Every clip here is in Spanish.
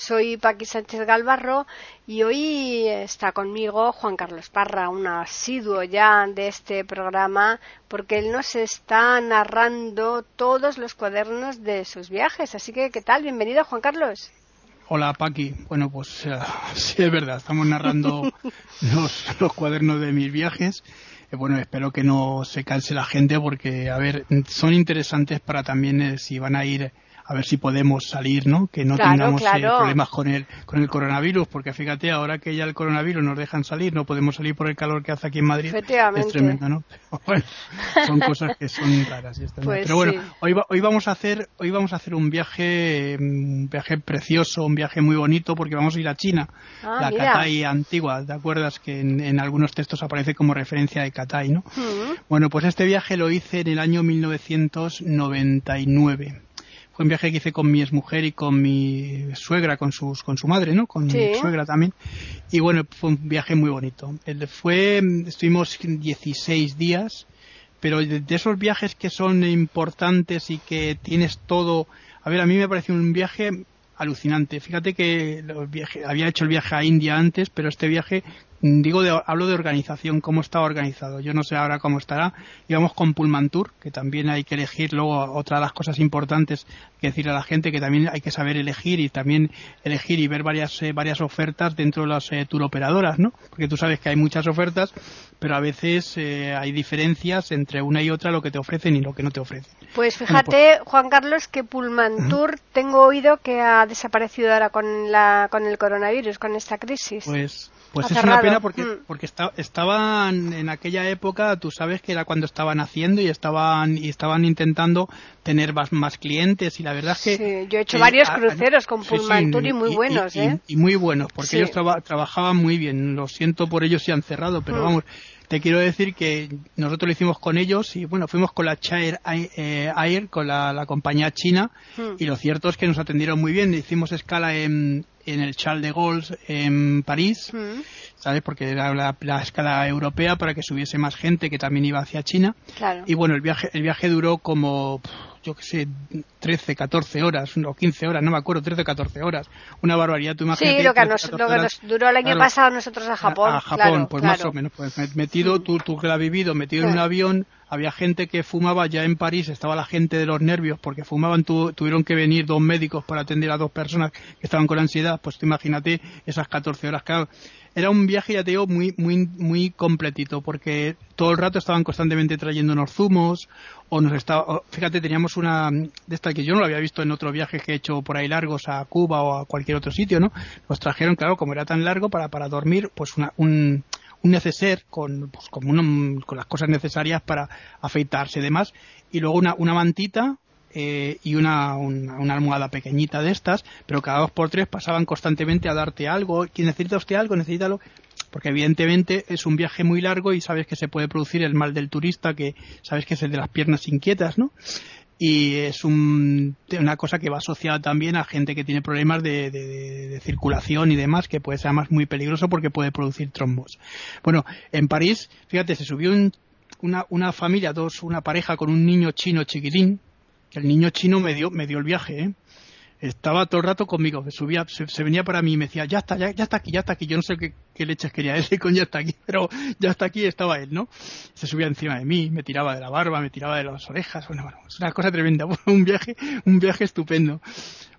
Soy Paqui Sánchez Galvarro y hoy está conmigo Juan Carlos Parra, un asiduo ya de este programa, porque él nos está narrando todos los cuadernos de sus viajes. Así que, ¿qué tal? Bienvenido, Juan Carlos. Hola Paqui, bueno pues uh, sí es verdad, estamos narrando los, los cuadernos de mis viajes bueno, espero que no se canse la gente porque, a ver, son interesantes para también eh, si van a ir a ver si podemos salir, ¿no? Que no tengamos eh, problemas con el, con el coronavirus, porque fíjate, ahora que ya el coronavirus nos dejan salir, no podemos salir por el calor que hace aquí en Madrid. Es tremendo, ¿no? Bueno, son cosas que son raras. Pues Pero bueno, hoy, hoy vamos a hacer, hoy vamos a hacer un viaje, un viaje precioso, un viaje muy bonito, porque vamos a ir a China, ah, la Catay antigua, ¿te acuerdas que en, algunos textos aparece como referencia de Catay, ¿no? Mm. Bueno, pues este viaje lo hice en el año 1999 un viaje que hice con mi exmujer y con mi suegra, con, sus, con su madre, ¿no? Con mi suegra también. Y bueno, fue un viaje muy bonito. Fue, estuvimos 16 días, pero de, esos viajes que son importantes y que tienes todo. A ver, a mí me pareció un viaje alucinante. Fíjate que había hecho el viaje a India antes, pero este viaje digo de, hablo de organización, cómo está organizado. Yo no sé ahora cómo estará. Íbamos con Pullman Tour, que también hay que elegir. Luego, otra de las cosas importantes que decir a la gente, que también hay que saber elegir y también elegir y ver varias, eh, varias ofertas dentro de las eh, tour operadoras, ¿no? Porque tú sabes que hay muchas ofertas, pero a veces eh, hay diferencias entre una y otra lo que te ofrecen y lo que no te ofrecen. Pues fíjate, pues Juan Carlos, que Pullman Tour tengo oído que ha desaparecido ahora con, la, con el coronavirus, con esta crisis. Pues pues es una pena porque, mm. porque estaban en aquella época, tú sabes que era cuando estaban haciendo y estaban y estaban intentando tener más, más clientes y la verdad es que... Sí, yo he hecho varios cruceros con Pullman Tour y muy buenos, y, ¿eh? Y, muy buenos, porque ellos trabajaban muy bien. Lo siento por ellos si han cerrado, pero mm. vamos, te quiero decir que nosotros lo hicimos con ellos y bueno, fuimos con la Chair eh, Air, con la, compañía china mm. y lo cierto es que nos atendieron muy bien. Hicimos escala en, en el Charles de Gaulle en París, mm. ¿sabes? Porque era la, escala europea para que subiese más gente que también iba hacia China. Y bueno, el viaje, el viaje duró como, yo qué sé, 13, 14 horas, o 15 horas, no me acuerdo, 13, 14 horas. Una barbaridad, tú imagínate. Sí, lo que, nos, duró el año pasado nosotros a Japón. A, Japón, pues más o menos. Pues metido, tú, tú que lo has vivido, metido en un avión había gente que fumaba ya en París, estaba la gente de los nervios porque fumaban, tuvieron que venir dos médicos para atender a dos personas que estaban con ansiedad, pues imagínate esas 14 horas. que era un viaje, ya te digo, muy, muy, muy completito, porque todo el rato estaban constantemente trayendo unos zumos, o nos estaba, fíjate, teníamos una de esta que yo no lo había visto en otros viajes que he hecho por ahí largos a Cuba o a cualquier otro sitio, ¿no? Nos trajeron, claro, como era tan largo, para, para dormir, pues una, un, un neceser con, pues, con, con las cosas necesarias para afeitarse y demás, y luego una, una mantita eh, y una, una, almohada pequeñita de estas, pero cada dos por tres pasaban constantemente a darte algo. ¿Quién necesita usted algo? Necesita algo. Porque evidentemente es un viaje muy largo y sabes que se puede producir el mal del turista, que sabes que es el de las piernas inquietas, ¿no? y es una cosa que va asociada también a gente que tiene problemas de, circulación y demás, que puede ser además muy peligroso porque puede producir trombos. Bueno, en París, fíjate, se subió una, una familia, dos, una pareja con un niño chino chiquitín, el niño chino me dio, me dio el viaje, ¿eh? estaba todo el rato conmigo, subía, se, venía para mí y me decía, ya está, ya, está aquí, ya está aquí, yo no sé qué, leches quería decir con ya está aquí, pero ya está aquí estaba él, ¿no? Se subía encima de mí, me tiraba de la barba, me tiraba de las orejas, bueno, bueno, es una cosa tremenda, un viaje, un viaje estupendo.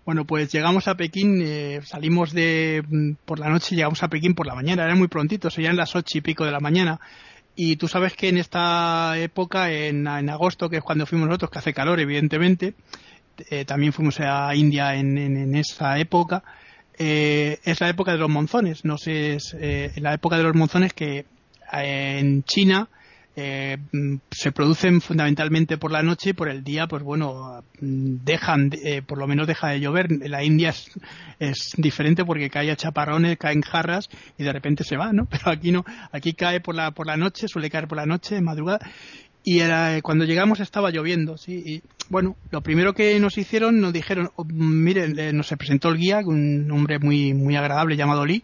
Bueno, pues llegamos a Pekín, eh, salimos de mm, por la noche, llegamos a Pekín por la mañana, era muy prontito, serían las ocho y pico de la mañana. Y tú sabes que en esta época, en, agosto, que es cuando fuimos nosotros, que hace calor, evidentemente, eh, también fuimos a India en, esa época, eh, es la época de los monzones. No sé, es eh, la época de los monzones que en China eh, mm, se producen fundamentalmente por la noche y por el día, pues bueno, mm, dejan, eh, por lo menos deja de llover. La India es, diferente porque cae a chaparrones, caen jarras y de repente se va, ¿no? Pero aquí no, aquí cae por la, por la noche, suele caer por la noche, de madrugada. Y era, eh, cuando llegamos estaba lloviendo, sí. Y bueno, lo primero que nos hicieron, nos dijeron, oh, miren, nos presentó el guía, un hombre muy, muy agradable llamado Lee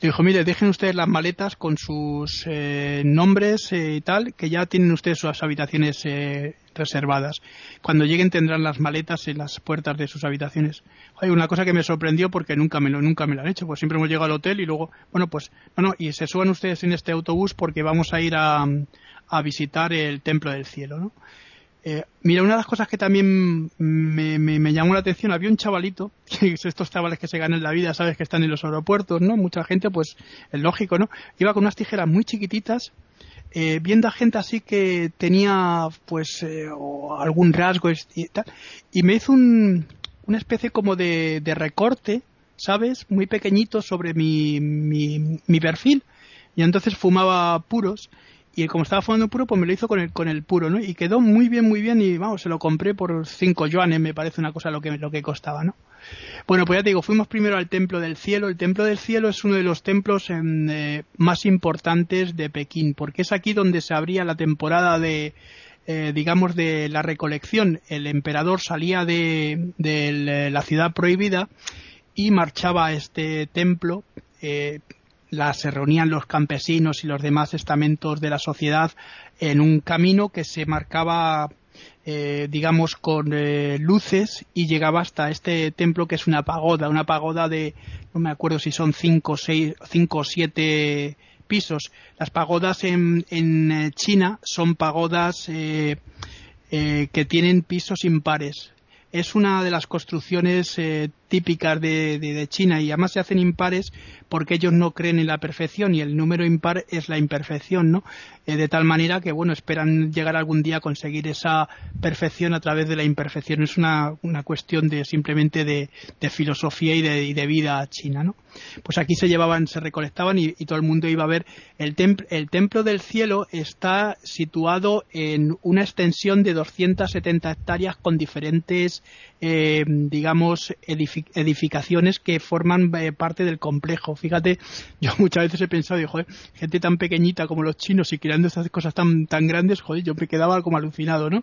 dijo, mire, dejen ustedes las maletas con sus eh, nombres eh, y tal, que ya tienen ustedes sus habitaciones eh, reservadas. Cuando lleguen tendrán las maletas en las puertas de sus habitaciones. Hay una cosa que me sorprendió porque nunca me lo, nunca me han hecho, pues siempre hemos llegado al hotel y luego, bueno, pues, no, no, y se suban ustedes en este autobús porque vamos a ir a, a visitar el Templo del Cielo, ¿no? Eh, mira, una de las cosas que también me, llamó la atención, había un chavalito, que estos chavales que se ganan la vida, sabes que están en los aeropuertos, ¿no? Mucha gente, pues es lógico, ¿no? Iba con unas tijeras muy chiquititas, eh, viendo a gente así que tenía, pues, eh, algún rasgo y tal, y me hizo un, una especie como de, recorte, ¿sabes? Muy pequeñito sobre mi, mi perfil, y entonces fumaba puros y como estaba fumando puro, pues me lo hizo con el, con el puro, ¿no? Y quedó muy bien, muy bien y vamos, se lo compré por 5 yuanes, me parece una cosa lo que, lo que costaba, ¿no? Bueno, pues ya te digo, fuimos primero al Templo del Cielo. El Templo del Cielo es uno de los templos eh, más importantes de Pekín, porque es aquí donde se abría la temporada de, eh, digamos, de la recolección. El emperador salía de, de la ciudad prohibida y marchaba a este templo eh, se reunían los campesinos y los demás estamentos de la sociedad en un camino que se marcaba eh, digamos con eh, luces y llegaba hasta este templo que es una pagoda una pagoda de no me acuerdo si son cinco seis cinco o siete pisos. Las pagodas en, en eh, China son pagodas que tienen pisos impares es una de las construcciones típicas de, China y además se hacen impares porque ellos no creen en la perfección y el número impar es la imperfección, ¿no? Eh, de tal manera que, bueno, esperan llegar algún día a conseguir esa perfección a través de la imperfección. Es una, una cuestión de simplemente de, filosofía y de, de, vida china, ¿no? Pues aquí se llevaban, se recolectaban y, todo el mundo iba a ver. El, el templo del cielo está situado en una extensión de 270 hectáreas con diferentes eh, digamos, edificaciones que forman eh, parte del complejo. Fíjate, yo muchas veces he pensado, joder, gente tan pequeñita como los chinos y creando estas cosas tan, tan grandes, joder, yo me quedaba como alucinado, ¿no?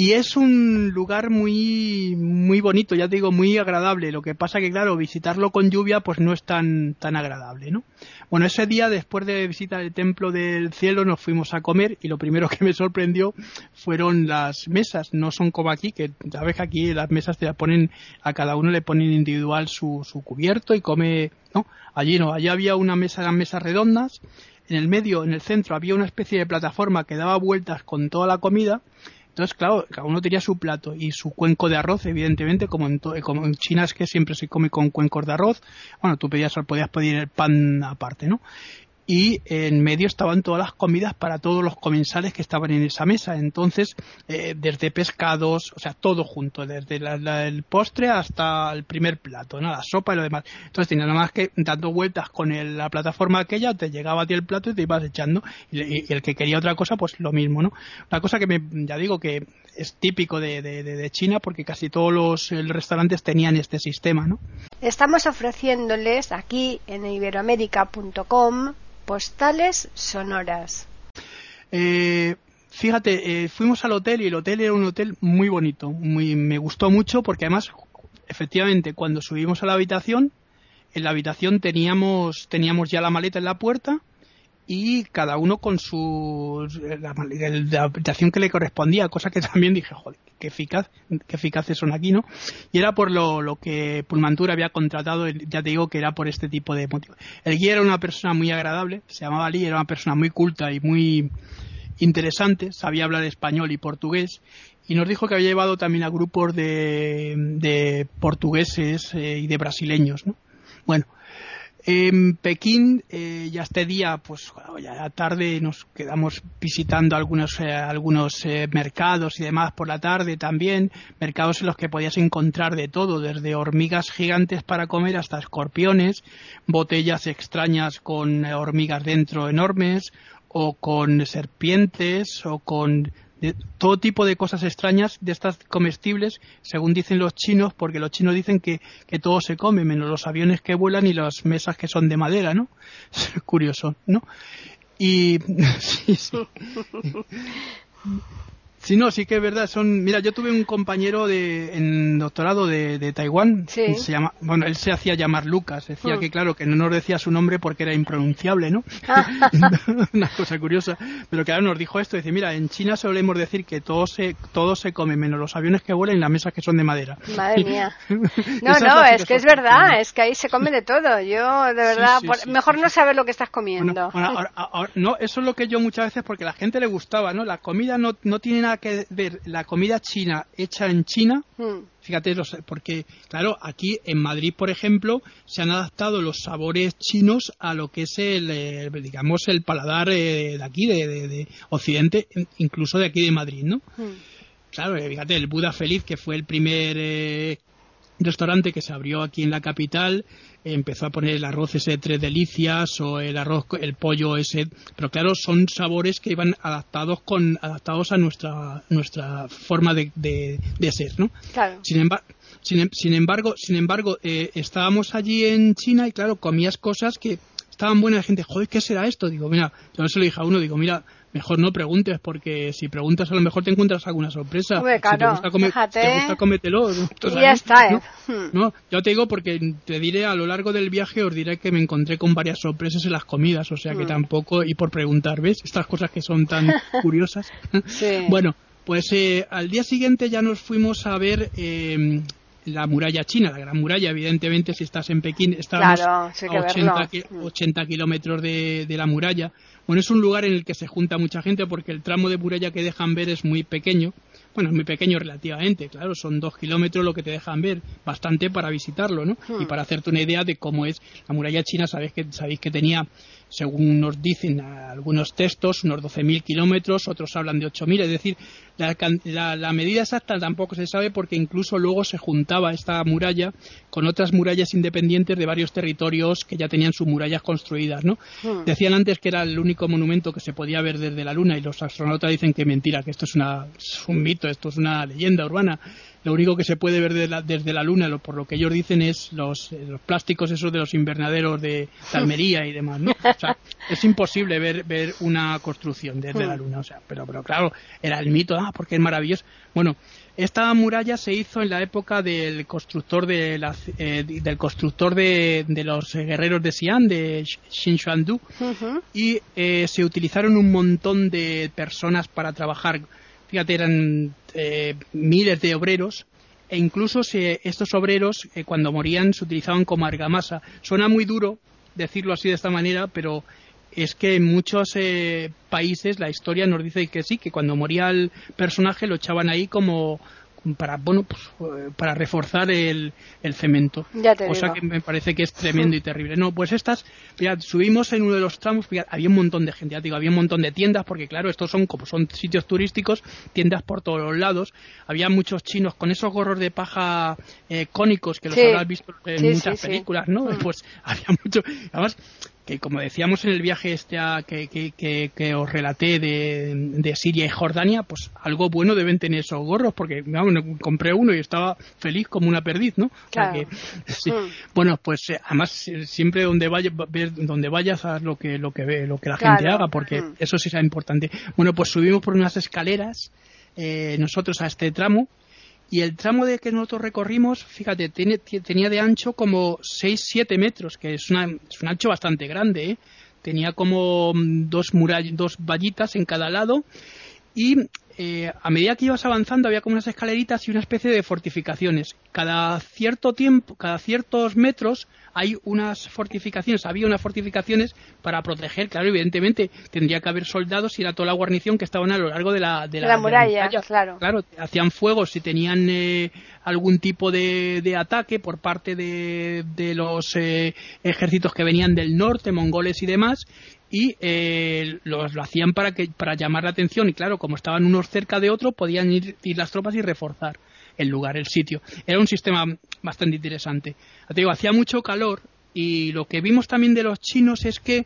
Y es un lugar muy, muy bonito, ya te digo, muy agradable. Lo que pasa que, claro, visitarlo con lluvia, pues no es tan, tan agradable, ¿no? Bueno, ese día, después de visitar el Templo del Cielo, nos fuimos a comer y lo primero que me sorprendió fueron las mesas. No son como aquí, que sabes que aquí las mesas te ponen, a cada uno le ponen individual su, su cubierto y come, ¿no? Allí no, allí había una mesa, eran mesas redondas. En el medio, en el centro, había una especie de plataforma que daba vueltas con toda la comida entonces, claro, cada uno tenía su plato y su cuenco de arroz, evidentemente, como en, como en China es que siempre se come con cuencos de arroz. Bueno, tú pedías, podías pedir el pan aparte, ¿no? Y en medio estaban todas las comidas para todos los comensales que estaban en esa mesa. Entonces, eh, desde pescados, o sea, todo junto, desde el postre hasta el primer plato, ¿no? la sopa y lo demás. Entonces, tenía nada más que dando vueltas con la plataforma aquella, te llegaba a ti el plato y te ibas echando. Y, el que quería otra cosa, pues lo mismo, ¿no? Una cosa que me, ya digo que es típico de, de China porque casi todos los restaurantes tenían este sistema, ¿no? Estamos ofreciéndoles aquí en iberoamérica.com postales sonoras. Eh, fíjate, eh, fuimos al hotel y el hotel era un hotel muy bonito, muy, me gustó mucho porque además, efectivamente, cuando subimos a la habitación, en la habitación teníamos, teníamos ya la maleta en la puerta y cada uno con su la, habitación que le correspondía, cosa que también dije, joder, qué eficaz, qué eficaces son aquí, ¿no? Y era por lo, lo que Pulmantur había contratado, ya te digo que era por este tipo de motivo. El guía era una persona muy agradable, se llamaba Lee, era una persona muy culta y muy interesante, sabía hablar español y portugués, y nos dijo que había llevado también a grupos de, de portugueses eh, y de brasileños, ¿no? Bueno, En Pekín, eh, ya este día, pues ya tarde nos quedamos visitando algunos, eh, algunos eh, mercados y demás por la tarde también, mercados en los que podías encontrar de todo, desde hormigas gigantes para comer hasta escorpiones, botellas extrañas con hormigas dentro enormes, o con serpientes, o con de todo tipo de cosas extrañas de estas comestibles, según dicen los chinos, porque los chinos dicen que, que todo se come, menos los aviones que vuelan y las mesas que son de madera, ¿no? Es curioso, ¿no? Y sí, sí. Sí, no, sí que es verdad. Son, mira, yo tuve un compañero de, en doctorado de, de Taiwán. Sí. Se llama, bueno, él se hacía llamar Lucas. Decía Hmm. que, claro, que no nos decía su nombre porque era impronunciable, ¿no? Una cosa curiosa. Pero claro, nos dijo esto. Dice, mira, en China solemos decir que todo se, todo se come, menos los aviones que vuelan y las mesas que son de madera. Madre mía. No, no, es que es verdad, es que ahí se come de todo. Yo, de verdad, sí, por- sí, mejor no saber lo que estás Bueno, comiendo. ahora- ahora- ahora- no, eso es lo que yo muchas veces, porque a la gente le gustaba, ¿no? La comida no, no tiene nada que ver, la comida china hecha en China, Mm, fíjate, los- porque, claro, aquí en Madrid, por ejemplo, se han adaptado los sabores chinos a lo que es el, eh, digamos, el paladar eh, de aquí, de, de- de Occidente, incluso de aquí de Madrid, ¿no? mm. Claro, eh, fíjate, el Buda Feliz, que fue el primer eh, restaurante que se abrió aquí en la capital, empezó a poner el arroz ese de tres delicias o el arroz, el pollo ese, pero claro, son sabores que iban adaptados con adaptados a nuestra nuestra forma de, de, de ser, ¿no? Claro. Sin, embar- sin, sin embargo, sin embargo, eh, estábamos allí en China y claro, comías cosas que estaban buenas. La gente, joder, ¿qué será esto? Digo, mira, yo se lo dije a uno, digo, mira, mejor no preguntes porque si preguntas a lo mejor te encuentras alguna sorpresa. Hombre, Si te claro, gusta, fíjate. si te gusta. Tú Y ya está, ¿eh? ¿no? Hmm. No, yo te digo porque te diré a lo largo del viaje os diré que me encontré con varias sorpresas en las comidas, o sea que Mm. tampoco y por preguntar, ¿ves? Estas cosas que son tan curiosas. Sí. Bueno, pues eh, al día siguiente ya nos fuimos a ver eh, la muralla china, la gran muralla, evidentemente si estás en Pekín, Claro, sí que a 80, verlo. ki- Mm. 80 kilómetros de, de la muralla. Bueno, es un lugar en el que se junta mucha gente porque el tramo de muralla que dejan ver es muy pequeño. Bueno, es muy pequeño relativamente, claro, son dos kilómetros lo que te dejan ver, bastante para visitarlo, ¿no? Hmm. Y para hacerte una idea de cómo es la muralla china, sabéis que, sabéis que tenía, según nos dicen algunos textos, unos 12.000 kilómetros, otros hablan de 8.000, es decir, la- la medida exacta tampoco se sabe porque incluso luego se juntaba esta muralla con otras murallas independientes de varios territorios que ya tenían sus murallas construidas, ¿no? Hmm. Decían antes que era el único monumento que se podía ver desde la Luna y los astronautas dicen que mentira, que esto es, una, es un mito, esto es una leyenda urbana. Lo único que se puede ver desde la, desde la Luna, lo- por lo que ellos dicen, es los, eh, los plásticos esos de los invernaderos de, de Almería y demás, ¿no? O sea, es imposible ver, ver una construcción desde la Luna, o sea, pero, pero claro, era el mito, ah, porque es maravilloso. Bueno, esta muralla se hizo en la época del constructor de la- eh, del constructor de, de los guerreros de Xi'an, de Ujú. y eh, se utilizaron un montón de personas para trabajar. Fíjate, eran eh, miles de obreros e incluso se- estos obreros eh, cuando morían se utilizaban como argamasa. Suena muy duro decirlo así de esta manera, pero es que en muchos eh, países la historia nos dice que sí, que cuando moría el personaje lo echaban ahí como para bueno pues, eh, para reforzar el, el cemento Ya te cosa digo. que me parece que es tremendo y terrible no pues estas mirad, subimos en uno de los tramos mirad, había un montón de gente ya te digo había un montón de tiendas porque claro estos son como son sitios turísticos tiendas por todos los lados había muchos chinos con esos gorros de paja eh, cónicos que los Sí. habrás visto en Sí, muchas sí. películas no Mm. pues había mucho además que como decíamos en el viaje este a- que, que, que, que os relaté de, de Siria y Jordania, pues algo bueno deben tener esos gorros, porque vamos, compré uno y estaba feliz como una perdiz, ¿no? O sea Claro. que, sí. Mm. Bueno, pues eh, además siempre donde vayas, donde vayas haz lo que lo que ve, lo que la Claro. gente haga, porque Mm. eso sí será importante. Bueno, pues subimos por unas escaleras eh, nosotros a este tramo y el tramo de que nosotros recorrimos, fíjate, tiene- ti- tenía de ancho como 6-7 metros, que es, una, es un ancho bastante grande, ¿eh? Tenía como mm, dos, murall- dos vallitas en cada lado y eh, a medida que ibas avanzando había como unas escaleritas y una especie de fortificaciones. Cada cierto tiempo, cada ciertos metros hay unas fortificaciones, había unas fortificaciones para proteger, claro, evidentemente tendría que haber soldados y era toda la guarnición que estaban a lo largo de la, de la, muralla, claro. Claro, hacían fuego si tenían eh, algún tipo de, de, ataque por parte de, de los eh, ejércitos que venían del norte, mongoles y demás, y eh, lo hacían para que para llamar la atención y claro como estaban unos cerca de otro podían ir, ir, las tropas y reforzar el lugar el sitio era un sistema bastante interesante te digo hacía mucho calor y lo que vimos también de los chinos es que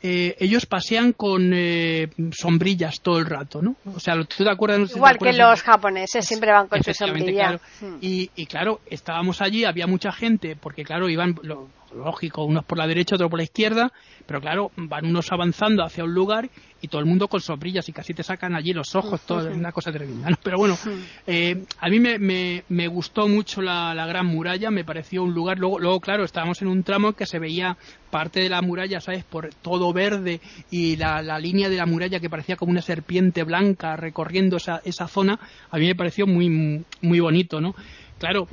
eh, ellos pasean con eh, sombrillas todo el rato, ¿no? O sea, ¿tú te acuerdas? Igual que los japoneses, siempre van con su sombrilla. Hmm. Y, y, claro, estábamos allí, había mucha gente, porque claro, iban, lo, lógico, unos por la derecha, otros por la izquierda, pero claro, van unos avanzando hacia un lugar y todo el mundo con sombrillas y casi te sacan allí los ojos, todo es una cosa tremenda. Pero bueno, eh, a mí me, me, me gustó mucho la, la, Gran Muralla, me pareció un lugar, luego, luego claro, estábamos en un tramo que se veía parte de la muralla, ¿sabes?, por todo verde y la, la línea de la muralla que parecía como una serpiente blanca recorriendo esa, esa zona, a mí me pareció muy, muy bonito, ¿no? Claro,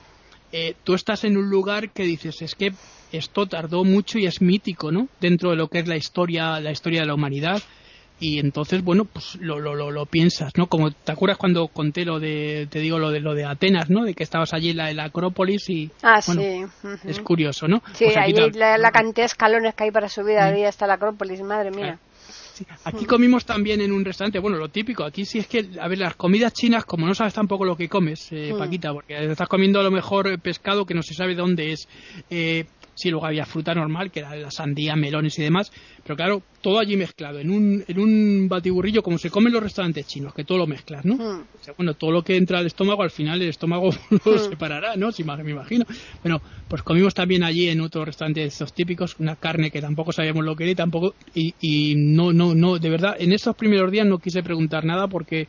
eh, tú estás en un lugar que dices, es que esto tardó mucho y es mítico, ¿no? Dentro de lo que es la historia, la historia de la humanidad. Y entonces, bueno, pues lo, lo, lo, lo piensas, ¿no? Como te acuerdas cuando conté lo de, te digo lo de lo de Atenas, ¿no? De que estabas allí en la, en la Acrópolis y ah, bueno, sí. Uh -huh. es curioso, ¿no? Sí, pues ahí la, la, cantidad de escalones que hay para subir ahí hasta la Acrópolis, madre mía. Sí. Aquí comimos también en un restaurante, bueno, lo típico, aquí sí es que, a ver, las comidas chinas, como no sabes tampoco lo que comes, eh, mm. Paquita, porque estás comiendo a lo mejor pescado que no se sabe dónde es, eh, sí, luego había fruta normal, que era la sandía, melones y demás, pero claro, todo allí mezclado, en un, en un batiburrillo, como se come en los restaurantes chinos, que todo lo mezclas, ¿no? Mm. O sea, bueno, todo lo que entra al estómago, al final el estómago lo mm. separará, ¿no? Si me imagino. Bueno, pues comimos también allí en otro restaurante de estos típicos, una carne que tampoco sabíamos lo que era y tampoco, y, y no, no, no, de verdad, en estos primeros días no quise preguntar nada porque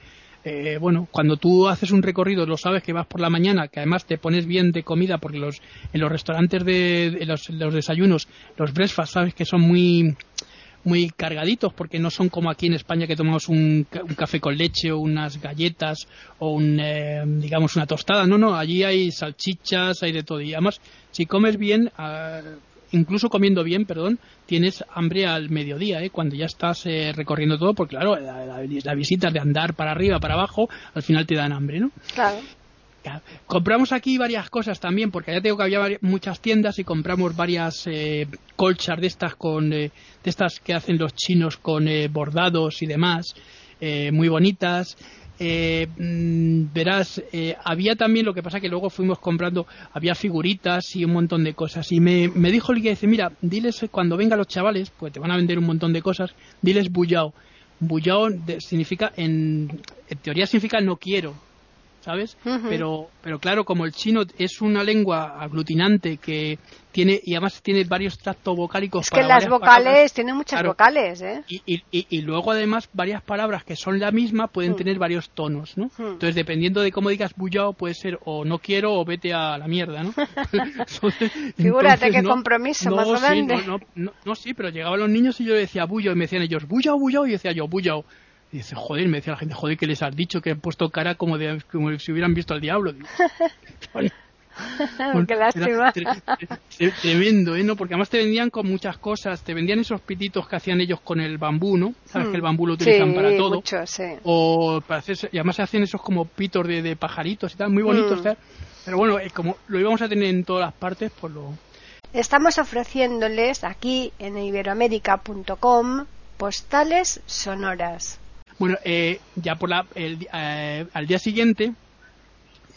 eh, bueno, cuando tú haces un recorrido, lo sabes que vas por la mañana, que además te pones bien de comida, porque los, en los restaurantes de, los, desayunos, los breakfast, sabes que son muy muy cargaditos porque no son como aquí en España que tomamos un, un café con leche o unas galletas o un eh, digamos una tostada. No no allí hay salchichas hay de todo. Y además si comes bien uh, incluso comiendo bien, perdón, tienes hambre al mediodía, ¿eh? cuando ya estás eh, recorriendo todo, porque claro, la, la, la, visita de andar para arriba, para abajo, al final te dan hambre, ¿no? Claro. Compramos aquí varias cosas también, porque ya tengo que había varias, muchas tiendas y compramos varias eh, colchas de estas con eh, de estas que hacen los chinos con eh, bordados y demás, eh, muy bonitas eh, mm, verás, eh, había también lo que pasa que luego fuimos comprando, había figuritas y un montón de cosas. Y me, me dijo el guía, dice, mira, diles cuando vengan los chavales, pues te van a vender un montón de cosas, diles bullao. Bullao significa, en teoría significa no quiero, ¿sabes? Uh -huh. Pero, pero claro, como el chino es una lengua aglutinante que tiene, y además tiene varios tractos vocálicos. Es que las vocales, palabras, tienen muchas claro, vocales, ¿eh? Y, y, y, luego además varias palabras que son la misma pueden uh -huh. tener varios tonos, ¿no? Uh -huh. Entonces, dependiendo de cómo digas bullao, puede ser o no quiero o vete a la mierda, ¿no? Figúrate qué no, compromiso no, más sí, grande. No, no, no, sí, pero llegaban los niños y yo decía bullao y me decían ellos bullao, bullao y decía yo bullao y dice, joder, me decía la gente, joder, que les has dicho que han puesto cara como, de, como si hubieran visto al diablo. bueno, Qué lástima. tremendo, ¿eh? ¿no? Porque además te vendían con muchas cosas, te vendían esos pititos que hacían ellos con el bambú, ¿no? Sabes hmm. que el bambú lo utilizan sí, para todo. Mucho, sí. O para hacer, y además se hacen esos como pitos de, de pajaritos y tal, muy bonitos, hmm. Pero bueno, eh, como lo íbamos a tener en todas las partes, pues lo... Estamos ofreciéndoles aquí en iberoamérica.com postales sonoras. Bueno, eh, ya por la, el, eh, al día siguiente,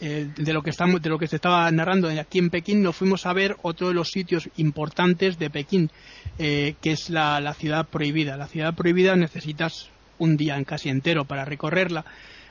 eh, de lo que estamos, de lo que se estaba narrando aquí en Pekín, nos fuimos a ver otro de los sitios importantes de Pekín, eh, que es la, la, ciudad prohibida. La ciudad prohibida necesitas un día casi entero para recorrerla.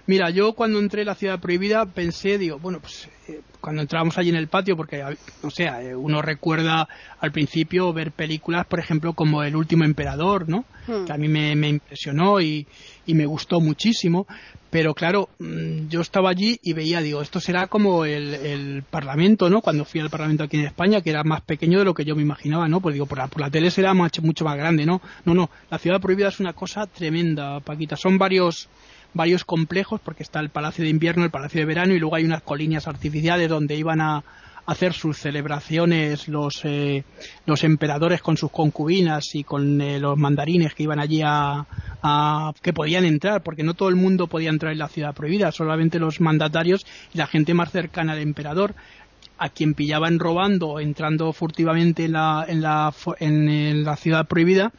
Mira, yo cuando entré en la ciudad prohibida pensé, digo, bueno, pues eh, cuando entrábamos allí en el patio, porque, o sea, eh, uno recuerda al principio ver películas, por ejemplo, como El último emperador, ¿no? Hmm. Que a mí me, me impresionó y, y, me gustó muchísimo. Pero claro, mm, yo estaba allí y veía, digo, esto será como el, el, Parlamento, ¿no? Cuando fui al Parlamento aquí en España, que era más pequeño de lo que yo me imaginaba, ¿no? Pues digo, por la, por la tele será mucho, mucho más grande, ¿no? No, no, la ciudad prohibida es una cosa tremenda, Paquita. Son varios varios complejos, porque está el Palacio de Invierno, el Palacio de Verano, y luego hay unas colinas artificiales donde iban a, hacer sus celebraciones los, eh, los emperadores con sus concubinas y con eh, los mandarines que iban allí a, que podían entrar, porque no todo el mundo podía entrar en la ciudad prohibida, solamente los mandatarios y la gente más cercana al emperador a quien pillaban robando entrando furtivamente en la, en la, en la ciudad prohibida,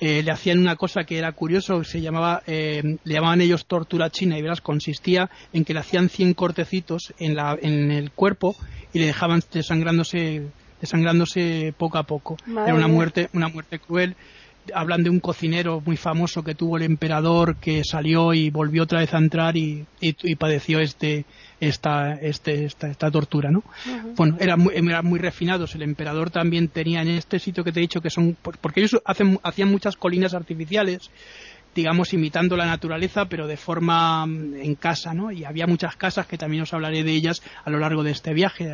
eh, le hacían una cosa que era curioso, se llamaba, eh, le llamaban ellos tortura china y verás, consistía en que le hacían 100 cortecitos en, la, en el cuerpo y le dejaban desangrándose, desangrándose poco a poco. Era una muerte, una muerte cruel hablan de un cocinero muy famoso que tuvo el emperador que salió y volvió otra vez a entrar y, padeció este, esta, este, esta, esta tortura, ¿no? Bueno, eran muy, eran muy refinados. El emperador también tenía en este sitio que te he dicho que son, porque ellos hacen, hacían muchas colinas artificiales digamos, imitando la naturaleza, pero de forma mm, en casa, ¿no? Y había muchas casas que también os hablaré de ellas a lo largo de este viaje,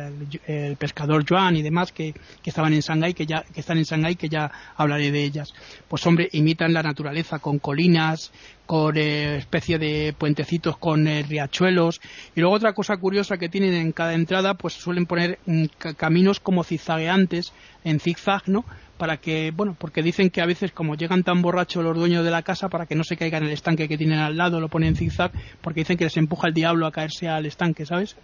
el, pescador Joan y demás que, que, estaban en Shanghái, que ya, que están en Shanghái, que ya hablaré de ellas. Pues hombre, imitan la naturaleza con colinas, con eh, especie de puentecitos con eh, riachuelos y luego otra cosa curiosa que tienen en cada entrada pues suelen poner mm, caminos como zigzagueantes en zigzag no para que, bueno, porque dicen que a veces como llegan tan borrachos los dueños de la casa para que no se caigan en el estanque que tienen al lado, lo ponen en zigzag, porque dicen que les empuja el diablo a caerse al estanque, ¿sabes?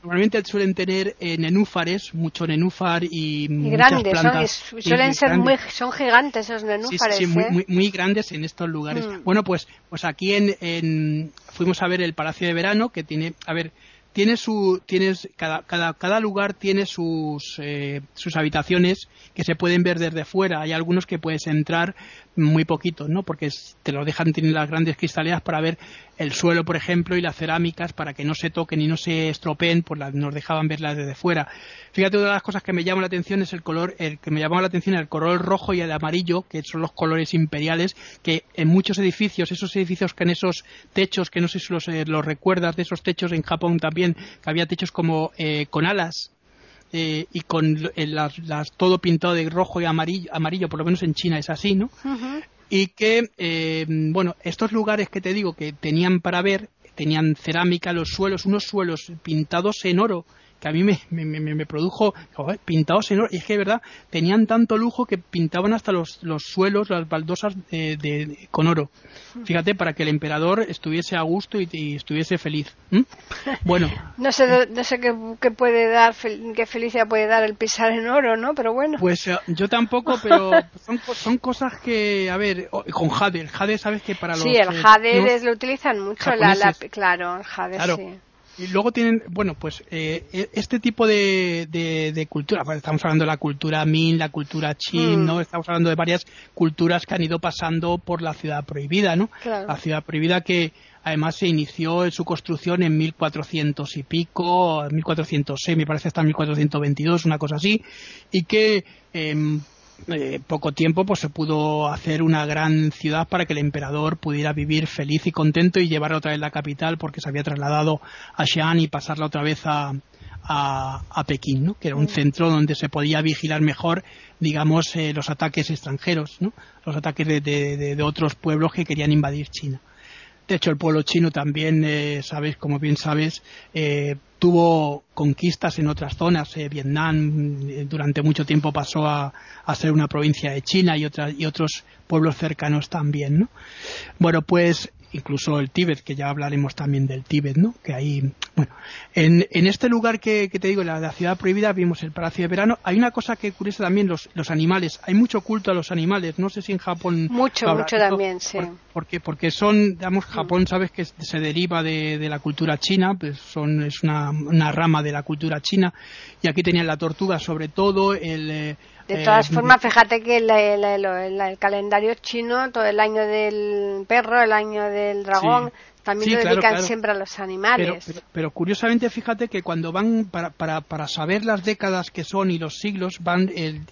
Normalmente suelen tener eh, nenúfares, mucho nenúfar y, y grandes, son, suelen ser muy, son gigantes esos nenúfares. Sí, sí, muy, muy, grandes en estos lugares. Mm. Bueno, pues, pues aquí en, en, fuimos a ver el Palacio de Verano, que tiene, a ver, tiene su tienes cada, cada, cada lugar tiene sus eh, sus habitaciones que se pueden ver desde fuera. Hay algunos que puedes entrar muy poquitos no porque te lo dejan tener las grandes cristaleras para ver el suelo por ejemplo y las cerámicas para que no se toquen y no se estropeen pues nos dejaban verlas desde fuera. Fíjate una de las cosas que me llama la atención es el color el que me llamaba la atención el color rojo y el amarillo que son los colores imperiales que en muchos edificios esos edificios que en esos techos que no sé si los, eh, los recuerdas de esos techos en Japón también que había techos como eh, con alas eh, y con eh, las, todo pintado de rojo y amarillo, amarillo, por lo menos en China es así, ¿no? Y que, bueno, estos lugares que te digo que tenían para ver, tenían cerámica, los suelos, unos suelos pintados en oro, que a mí me, me, me, produjo pintados en oro. Y es que, de verdad, tenían tanto lujo que pintaban hasta los, los suelos, las baldosas de, con oro. Fíjate, para que el emperador estuviese a gusto y, estuviese feliz. Bueno. no sé, no sé qué, puede dar, qué felicidad puede dar el pisar en oro, ¿no? Pero bueno. Pues eh, yo tampoco, pero son, son cosas que, a ver, con jade. El jade, sabes que para los. Sí, el eh, jade lo utilizan mucho, la, claro, el jade, sí. Y luego tienen, bueno, pues eh, e, este tipo de, de, cultura, estamos hablando de la cultura Min, la cultura Chin, ¿no? Mm. Estamos hablando de varias culturas que han ido pasando por la ciudad prohibida, ¿no? La ciudad prohibida que además se inició en su construcción en 1400 y pico, 1406, me parece hasta 1422, una cosa así, y que eh, eh, poco tiempo pues se pudo hacer una gran ciudad para que el emperador pudiera vivir feliz y contento y llevar otra vez la capital porque se había trasladado a Xi'an y pasarla otra vez a, a, Pekín, ¿no? que era un mm. centro donde se podía vigilar mejor, digamos, eh, los ataques extranjeros, ¿no? los ataques de, de, otros pueblos que querían invadir China. De hecho, el pueblo chino también, eh, sabes, como bien sabes, eh, tuvo conquistas en otras zonas. Eh, Vietnam eh, durante mucho tiempo pasó a, ser una provincia de China y, otras, y otros pueblos cercanos también. ¿no? Bueno, pues incluso el Tíbet, que ya hablaremos también del Tíbet, ¿no? Que ahí, bueno, en, en este lugar que, te digo, la, la, ciudad prohibida, vimos el Palacio de Verano. Hay una cosa que curiosa también, los, los animales. Hay mucho culto a los animales. No sé si en Japón. Mucho, mucho también, sí. porque, porque son, digamos, Japón, sabes que se deriva de, de la cultura china, pues son, es una, una rama de la cultura china. Y aquí tenían la tortuga, sobre todo, el. Eh, de todas eh, formas, fíjate que el, calendario chino, todo el año del perro, el año del dragón, también lo dedican siempre a los animales. Pero, curiosamente, fíjate que cuando van, para, para, para, saber las décadas que son y los siglos, van, el,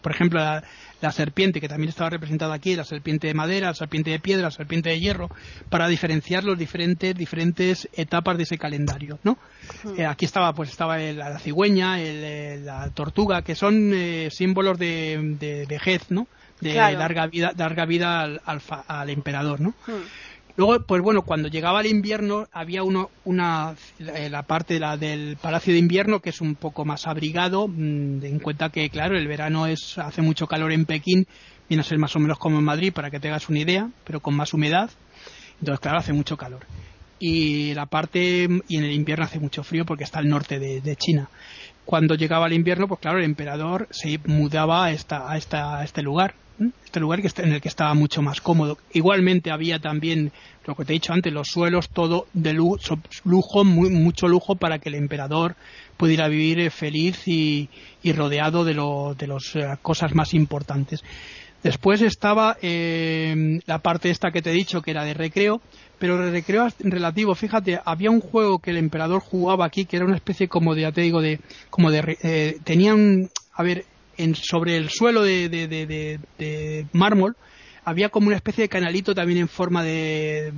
por ejemplo, la, la serpiente, que también estaba representada aquí, la serpiente de madera, la serpiente de piedra, la serpiente de hierro, para diferenciar los diferentes, diferentes etapas de ese calendario, ¿no? Eh, aquí estaba, pues estaba la, cigüeña, la tortuga, que son eh, símbolos de, vejez, ¿no? De larga vida, larga vida al, al, emperador, ¿no? Luego, pues bueno, cuando llegaba el invierno había uno, una, eh, la parte de la, del Palacio de Invierno que es un poco más abrigado, mm, en cuenta que, claro, el verano es hace mucho calor en Pekín, viene a ser más o menos como en Madrid, para que tengas una idea, pero con más humedad. Entonces, claro, hace mucho calor. Y la parte, y en el invierno hace mucho frío porque está al norte de, China. Cuando llegaba el invierno, pues claro, el emperador se mudaba a, esta, a, esta, a este lugar este lugar que en el que estaba mucho más cómodo. Igualmente había también, lo que te he dicho antes, los suelos, todo de lujo, mucho lujo para que el emperador pudiera vivir eh, feliz y, rodeado de, las de eh, cosas más importantes. Después estaba eh, la parte esta que te he dicho que era de recreo, pero de recreo relativo, fíjate, había un juego que el emperador jugaba aquí que era una especie como de, ya te digo, de, como de, eh, tenían, a ver, sobre el suelo de, mármol había como una especie de canalito también en forma de,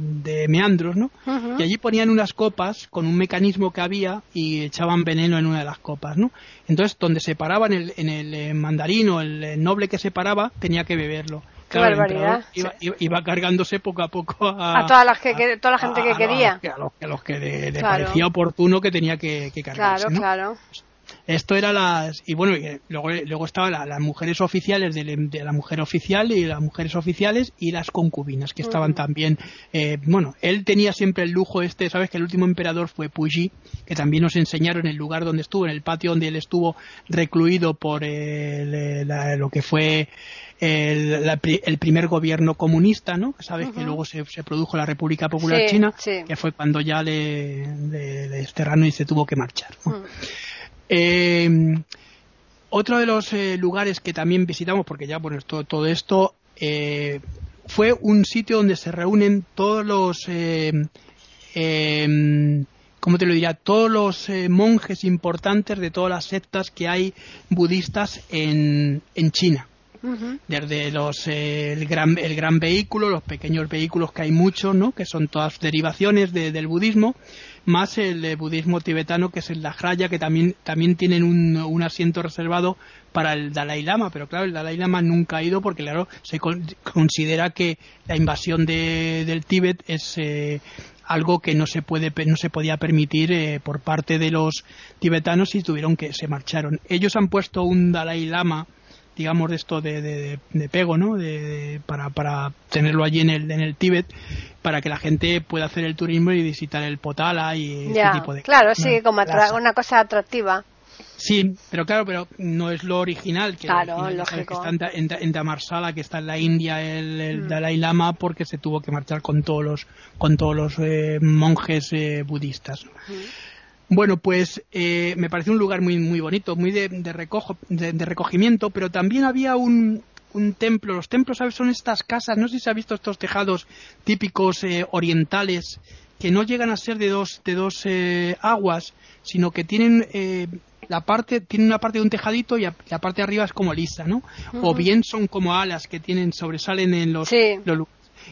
meandros, ¿no? Y allí ponían unas copas con un mecanismo que había y echaban veneno en una de las copas, ¿no? Entonces, donde se paraba en el, en el eh, mandarino, el, noble que se paraba, tenía que beberlo. Qué barbaridad. Iba, cargándose poco a poco a, toda, la gente que quería. A los, que le, parecía oportuno que tenía que, que cargarse. Claro, claro. Esto era las. Y bueno, luego, luego estaban las mujeres oficiales de, la mujer oficial y las mujeres oficiales y las concubinas, que estaban también. Eh, bueno, él tenía siempre el lujo este, ¿sabes? Que el último emperador fue Puyi, que también nos enseñaron el lugar donde estuvo, en el patio donde él estuvo recluido por lo que fue. El, primer gobierno comunista, ¿no? Sabes que luego se, produjo la República Popular China, que fue cuando ya le, desterraron y se tuvo que marchar. Eh, otro de los eh, lugares que también visitamos, porque ya bueno, todo, todo esto eh, fue un sitio donde se reúnen todos los, eh, em, ¿cómo te lo diría? Todos los monjes importantes de todas las sectas que hay budistas en China. Desde los, el, gran, el gran vehículo, los pequeños vehículos que hay muchos, ¿no? que son todas derivaciones del budismo, más el budismo tibetano que es el Dajraya, que también, también tienen un, asiento reservado para el Dalai Lama, pero claro, el Dalai Lama nunca ha ido porque, claro, se considera que la invasión de, del Tíbet es eh, algo que no se puede no se podía permitir eh, por parte de los tibetanos y tuvieron que se marcharon. Ellos han puesto un Dalai Lama digamos de esto de, de, pego no de, para, para tenerlo allí en el en el Tíbet para que la gente pueda hacer el turismo y visitar el Potala y ese tipo de claro sí como una cosa atractiva Sí, pero claro, pero no es lo original, que, claro, está en, en, Damarsala, que está en la India el, mm. Dalai Lama, porque se tuvo que marchar con todos los, con todos los eh, monjes eh, budistas. Mm. Bueno, pues eh, me parece un lugar muy muy bonito, muy de, de, recojo, de, recogimiento, pero también había un, un templo. Los templos, ¿sabes? Son estas casas, no sé si se ha visto estos tejados típicos eh, orientales que no llegan a ser de dos, de dos eh, aguas, sino que tienen la parte, tiene una parte de un tejadito y la parte de arriba es como lisa, ¿no? O bien son como alas que tienen, sobresalen en los, los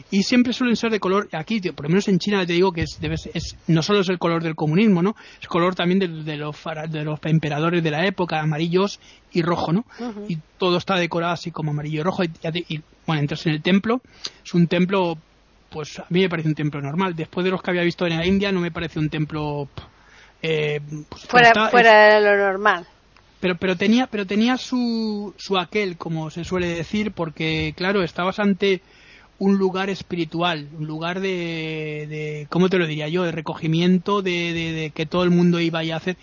y siempre suelen ser de color, aquí por lo menos en China te digo que es, es no solo es el color del comunismo, ¿no? Es color también de, los, de los emperadores de la época, amarillos y rojo, ¿no? Y todo está decorado así como amarillo y rojo. Y, bueno, entras en el templo, es un templo, pues a mí me parece un templo normal. Después de los que había visto en la India, no me parece un templo... Eh, pues, fuera, fuera de lo normal pero pero tenía pero tenía su su aquel como se suele decir porque claro estabas ante un lugar espiritual, un lugar de, de ¿cómo te lo diría yo?, de recogimiento, de, de, que todo el mundo iba a hacer.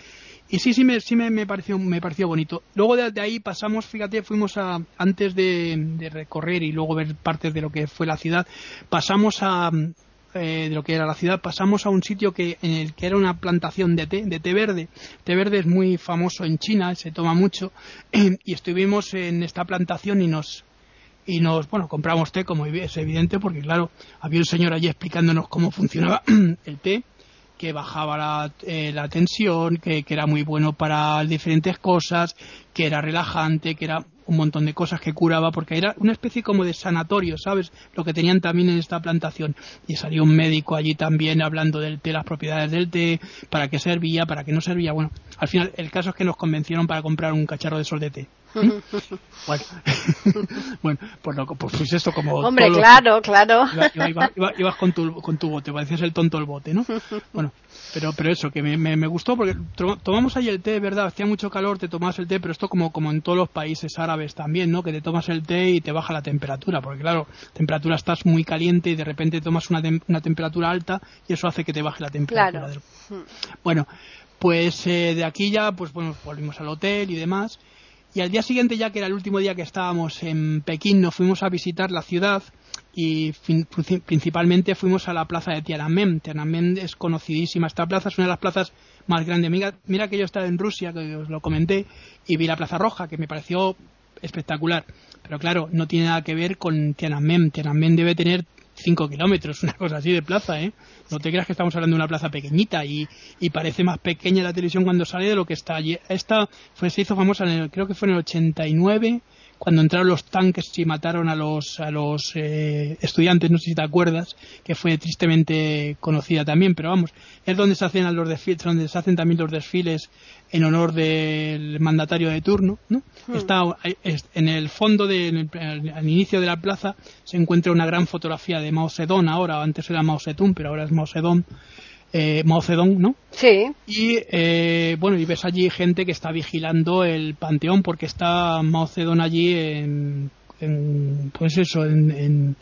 Y sí, sí, me, sí me, pareció, me pareció bonito. Luego de, ahí pasamos, fíjate, fuimos a, antes de, recorrer y luego ver partes de lo que fue la ciudad, pasamos a, eh, de lo que era la ciudad, pasamos a un sitio que, en el que era una plantación de té, de té verde. Té verde es muy famoso en China, se toma mucho, y estuvimos en esta plantación y nos, y nos, bueno, compramos té, como es evidente, porque claro, había un señor allí explicándonos cómo funcionaba el té, que bajaba la, eh, la tensión, que, era muy bueno para diferentes cosas, que era relajante, que era un montón de cosas que curaba, porque era una especie como de sanatorio, ¿sabes? Lo que tenían también en esta plantación. Y salió un médico allí también hablando del té, las propiedades del té, para qué servía, para qué no servía. Bueno, al final el caso es que nos convencieron para comprar un cacharro de sol de té. bueno, bueno pues, lo, pues, pues esto como... Hombre, claro, claro. ibas con tu, con tu bote, parecías el tonto el bote, ¿no? Bueno, pero, pero eso, que me, me, gustó porque tomamos ahí el té, ¿verdad? Hacía mucho calor, te tomas el té, pero esto como, como en todos los países árabes también, ¿no? Que te tomas el té y te baja la temperatura, porque claro, temperatura estás muy caliente y de repente tomas una, una temperatura alta y eso hace que te baje la temperatura. Bueno, pues eh, de aquí ya, pues bueno, volvimos al hotel y demás. Y al día siguiente, ya que era el último día que estábamos en Pekín, nos fuimos a visitar la ciudad y principalmente fuimos a la plaza de Tiananmen. Tiananmen es conocidísima esta plaza, es una de las plazas más grandes. Mira, mira que yo estaba en Rusia, que os lo comenté, y vi la Plaza Roja, que me pareció espectacular. Pero claro, no tiene nada que ver con Tiananmen. Tiananmen debe tener 5 kilómetros, una cosa así de plaza, ¿eh? No te creas que estamos hablando de una plaza pequeñita y, y parece más pequeña la televisión cuando sale de lo que está allí. Esta fue, se hizo famosa, en el, creo que fue en el 89, cuando entraron los tanques y mataron a los, a los eh, estudiantes, no sé si te acuerdas, que fue tristemente conocida también, pero vamos, es donde se hacen los desfiles, donde se hacen también los desfiles en honor del mandatario de turno, ¿no? Hmm. Está en el fondo, de, al inicio de la plaza, se encuentra una gran fotografía de Mao Zedong ahora, antes era Mao Zedong, pero ahora es Mao Zedong, eh, Mao Zedong, ¿no? Sí. Y eh, bueno, y ves allí gente que está vigilando el panteón porque está Mao Zedong allí en, pues eso, en,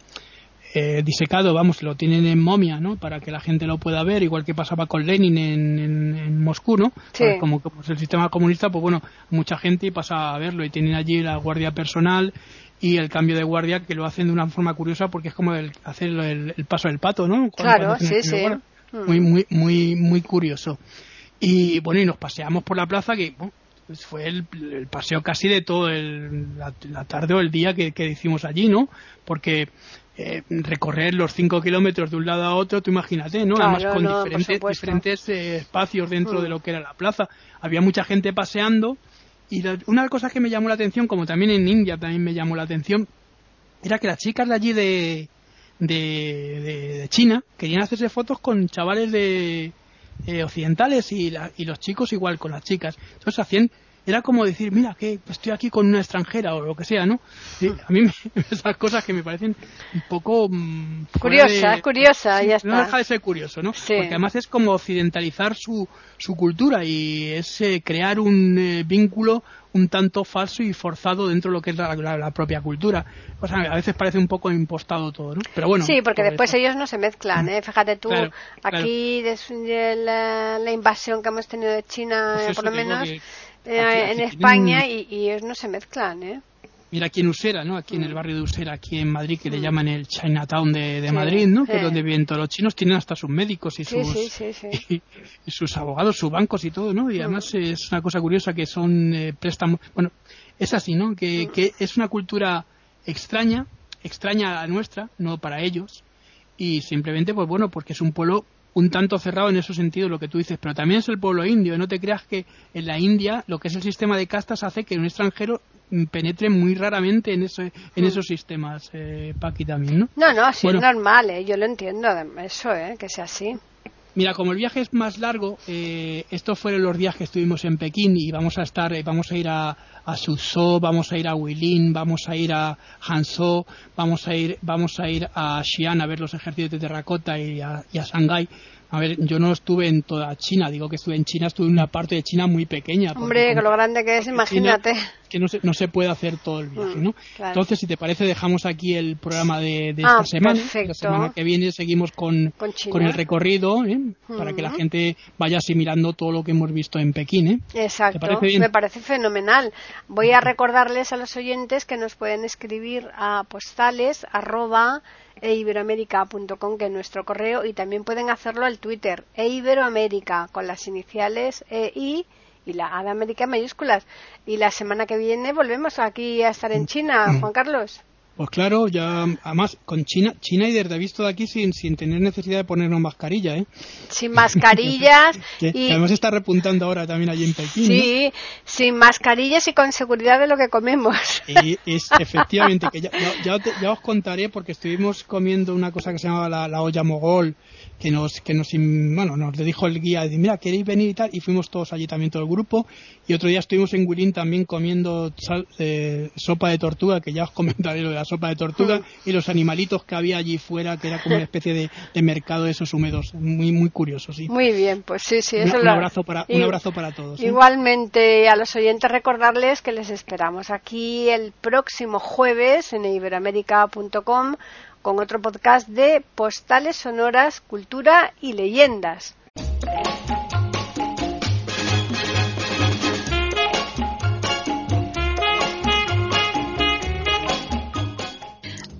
eh, disecado, vamos, lo tienen en momia, ¿no? Para que la gente lo pueda ver, igual que pasaba con Lenin en, en, Moscú, ¿no? Sí. Como, como es el sistema comunista, pues bueno, mucha gente pasa a verlo y tienen allí la guardia personal y el cambio de guardia que lo hacen de una forma curiosa porque es como el, hacer el, paso del pato, ¿no? claro, sí, sí. Muy, muy, muy, muy curioso. Y bueno, y nos paseamos por la plaza que pues fue el, paseo casi de todo el, la, tarde o el día que, que hicimos allí, ¿no? Porque eh, recorrer los cinco kilómetros de un lado a otro, tú imagínate, ¿no? Además con diferentes, diferentes eh, espacios dentro de mm. lo que era la plaza. Había mucha gente paseando y una de las cosas que me llamó la atención, como también en India también me llamó la atención, era que las chicas de allí de, de, China querían hacerse fotos con chavales de eh, occidentales y, y los chicos igual con las chicas. Entonces hacían era como decir, mira, que estoy aquí con una extranjera o lo que sea, ¿no? a mí esas cosas que me parecen un poco... Mm, curiosa, curiosa, ya está. No deja de ser curioso, ¿no? Porque además es como occidentalizar su, su cultura y es eh, crear un eh, vínculo un tanto falso y forzado dentro de lo que es la, propia cultura. O sea, a veces parece un poco impostado todo, ¿no? Pero bueno. Sí, porque después ellos no se mezclan, ¿eh? Fíjate tú, aquí de la, invasión que hemos tenido de China, pues por lo menos, eh, en España y, y, ellos no se mezclan, ¿eh? Mira aquí en Usera, ¿no? Aquí en el mm. barrio de Usera, aquí en Madrid, que le mm. llaman el Chinatown de, de Madrid, ¿no? Que es donde viven todos los chinos, tienen hasta sus médicos y sus, y, sus abogados, sus bancos y todo, ¿no? Y mm. además es una cosa curiosa que son eh, préstamos, bueno, es así, ¿no? Que, que es una cultura extraña, extraña a la nuestra, no para ellos, y simplemente, pues bueno, porque es un pueblo un tanto cerrado en ese sentido lo que tú dices, pero también es el pueblo indio. No te creas que en la India lo que es el sistema de castas hace que un extranjero penetre muy raramente en, ese, en mm. esos sistemas, eh, Paqui, también, ¿no? No, no, así es normal, ¿eh? yo lo entiendo, eso, ¿eh? que sea así. Mira, como el viaje es más largo, eh, estos fueron los días que estuvimos en Pekín y vamos a estar, eh, vamos a ir a, a Suzhou, vamos a ir a Huilin, vamos a ir a Hanzhou, vamos a ir, vamos a ir a Xi'an a ver los ejércitos de terracota y a, y a Shanghái. A ver, yo no estuve en toda China, digo que estuve en China, estuve en una parte de China muy pequeña. Hombre, con lo grande que es, imagínate. Que no se, no se puede hacer todo el viaje, mm, ¿no? Entonces, si te parece, dejamos aquí el programa de, esta ah, semana. La semana que viene seguimos con, con, el recorrido, ¿eh? para que la gente vaya asimilando todo lo que hemos visto en Pekín. ¿eh? Exacto, me parece fenomenal. Voy a recordarles a los oyentes que nos pueden escribir a postales arroba eiberoamerica.com, que es nuestro correo, y también pueden hacerlo al Twitter, eiberoamerica, con las iniciales EI y la A de América en mayúsculas. Y la semana que viene volvemos aquí a estar en China, Juan Carlos. Pues claro, ya además con China, China y desde visto de aquí sin, sin tener necesidad de ponernos mascarilla, ¿eh? Sin mascarillas. y... además está repuntando ahora también allí en Pekín. Sí, sin mascarillas y con seguridad de lo que comemos. Y es efectivamente que ya, ya, os contaré porque estuvimos comiendo una cosa que se llamaba la, la olla mogol que nos que nos bueno nos dijo el guía mira queréis venir y tal y fuimos todos allí también todo el grupo y otro día estuvimos en Guilin también comiendo eh, sopa de tortuga que ya os comentaré lo de la sopa de tortuga y los animalitos que había allí fuera que era como una especie de, mercado de esos húmedos muy muy curioso sí muy bien pues sí sí eso un, abrazo para un abrazo para todos ¿eh? igualmente a los oyentes recordarles que les esperamos aquí el próximo jueves en iberoamérica.com con otro podcast de postales sonoras, cultura y leyendas.